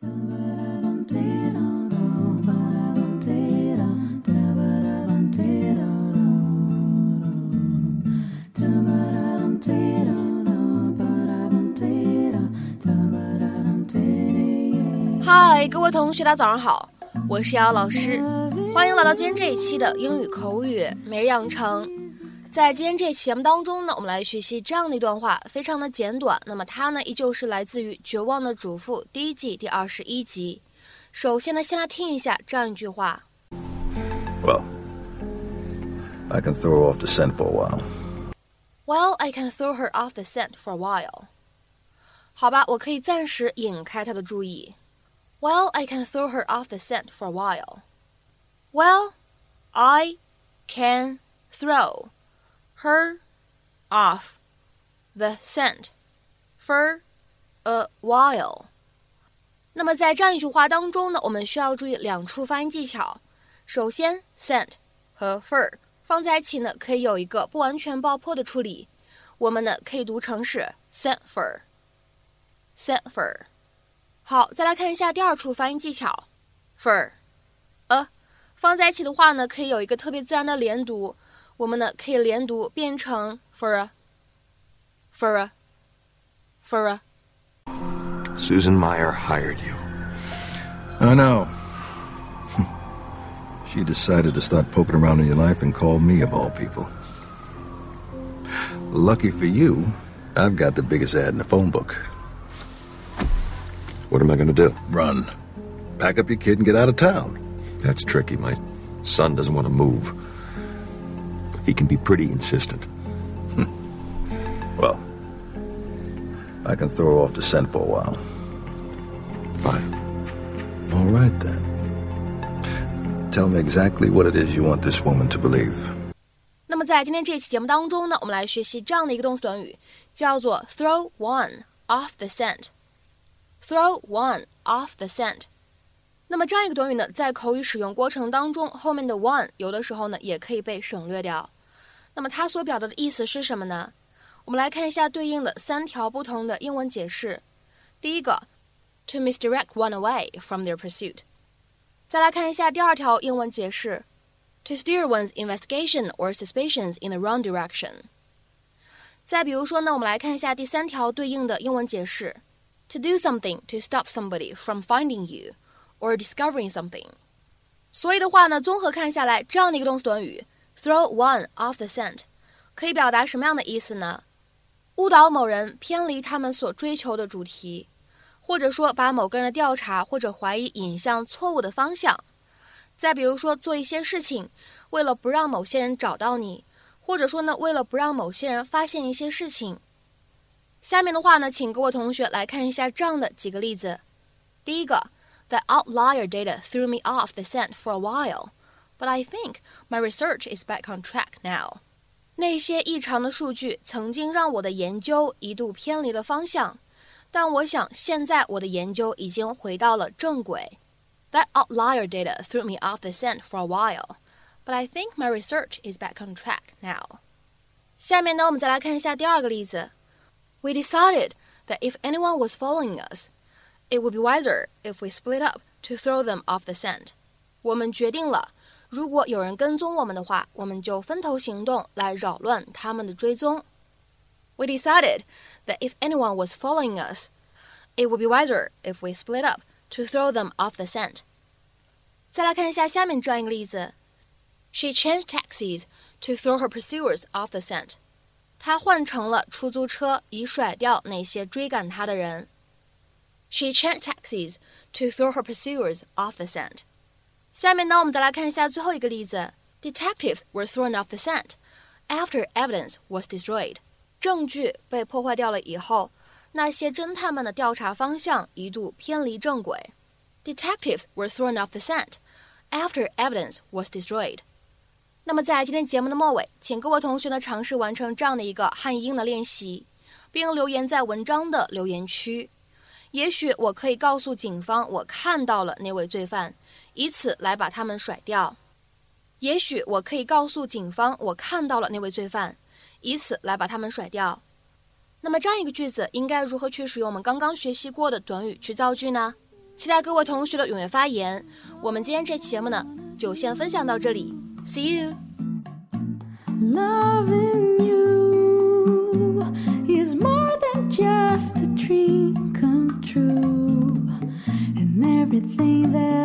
嗨，各位同学，大家早上好，我是瑶老师，欢迎来到今天这一期的英语口语每日养成。在今天这期节目当中呢，我们来学习这样的一段话，非常的简短。那么它呢，依旧是来自于《绝望的主妇》第一季第二十一集。首先呢，先来听一下这样一句话。Well, I can throw her off the scent for a while. Well, I can throw her off the scent for a while. 好吧，我可以暂时引开她的注意。Well, I can throw her off the scent for a while. Well, I can throw her off the scent for a while。那么在这样一句话当中呢，我们需要注意两处发音技巧。首先，scent 和 fur 放在一起呢，可以有一个不完全爆破的处理。我们呢可以读成是 scent fur，scent fur。好，再来看一下第二处发音技巧，fur，呃，放在一起的话呢，可以有一个特别自然的连读。我们呢可以连读变成 fur，fur，fur。Susan Meyer hired you. I know. She decided to start poking around in your life and call me, of all people. Lucky for you, I've got the biggest ad in the phone book. What am I going to do? Run. Pack up your kid and get out of town. That's tricky. My son doesn't want to move. But he can be pretty insistent. Well, I can throw her off the scent for a while. Fine. All right, then. Tell me exactly what it is you want this woman to believe. 那么在今天这期节目当中呢，我们来学习这样的一个动词短语，叫做 throw one off the scent。throw one off the scent。那么这样一个短语呢，在口语使用过程当中，后面的 one 有的时候呢也可以被省略掉。 那么它所表达的意思是什么呢？我们来看一下对应的三条不同的英文解释。第一个，to misdirect one away from their pursuit。再来看一下第二条英文解释，to steer one's investigation or suspicions in the wrong direction。再比如说呢，我们来看一下第三条对应的英文解释，to do something to stop somebody from finding you or discovering something。所以的话呢，综合看下来，这样的一个动词短语，throw one off the scent，可以表达什么样的意思呢？误导某人偏离他们所追求的主题，或者说把某个人的调查或者怀疑引向错误的方向。再比如说，做一些事情，为了不让某些人找到你，或者说呢，为了不让某些人发现一些事情。下面的话呢，请各位同学来看一下这样的几个例子。第一个，The outlier data threw me off the scent for a while, but I think my research is back on track now. 那些异常的数据曾经让我的研究一度偏离了方向，但我想现在我的研究已经回到了正轨。That outlier data threw me off the scent for a while, but I think my research is back on track now. 下面呢，我们再来看一下第二个例子。We decided that if anyone was following us, it would be wiser if we split up to throw them off the scent. 我们决定了。 如果有人跟踪我们的话，我们就分头行动来扰乱他们的追踪。We decided that if anyone was following us, it would be wiser if we split up to throw them off the scent. 再来看一下下面这样一个例子：She changed taxis to throw her pursuers off the scent. 她换成了出租车，以甩掉那些追赶她的人。She changed taxis to throw her pursuers off the scent. 下面呢，我们再来看一下最后一个例子：Detectives were thrown off the scent after evidence was destroyed。证据被破坏掉了以后，那些侦探们的调查方向一度偏离正轨。Detectives were thrown off the scent after evidence was destroyed。那么在今天节目的末尾，请各位同学呢尝试完成这样的一个汉译英的练习，并留言在文章的留言区。也许我可以告诉警方，我看到了那位罪犯。以此来把他们甩掉。也许我可以告诉警方我看到了那位罪犯以此来把他们甩掉。那么这样一个句子应该如何去使用我们刚刚学习过的短语去造句呢？期待各位同学的踊跃发言。我们今天这期节目呢就先分享到这里 see you loving you is more than just a dream come true and everything that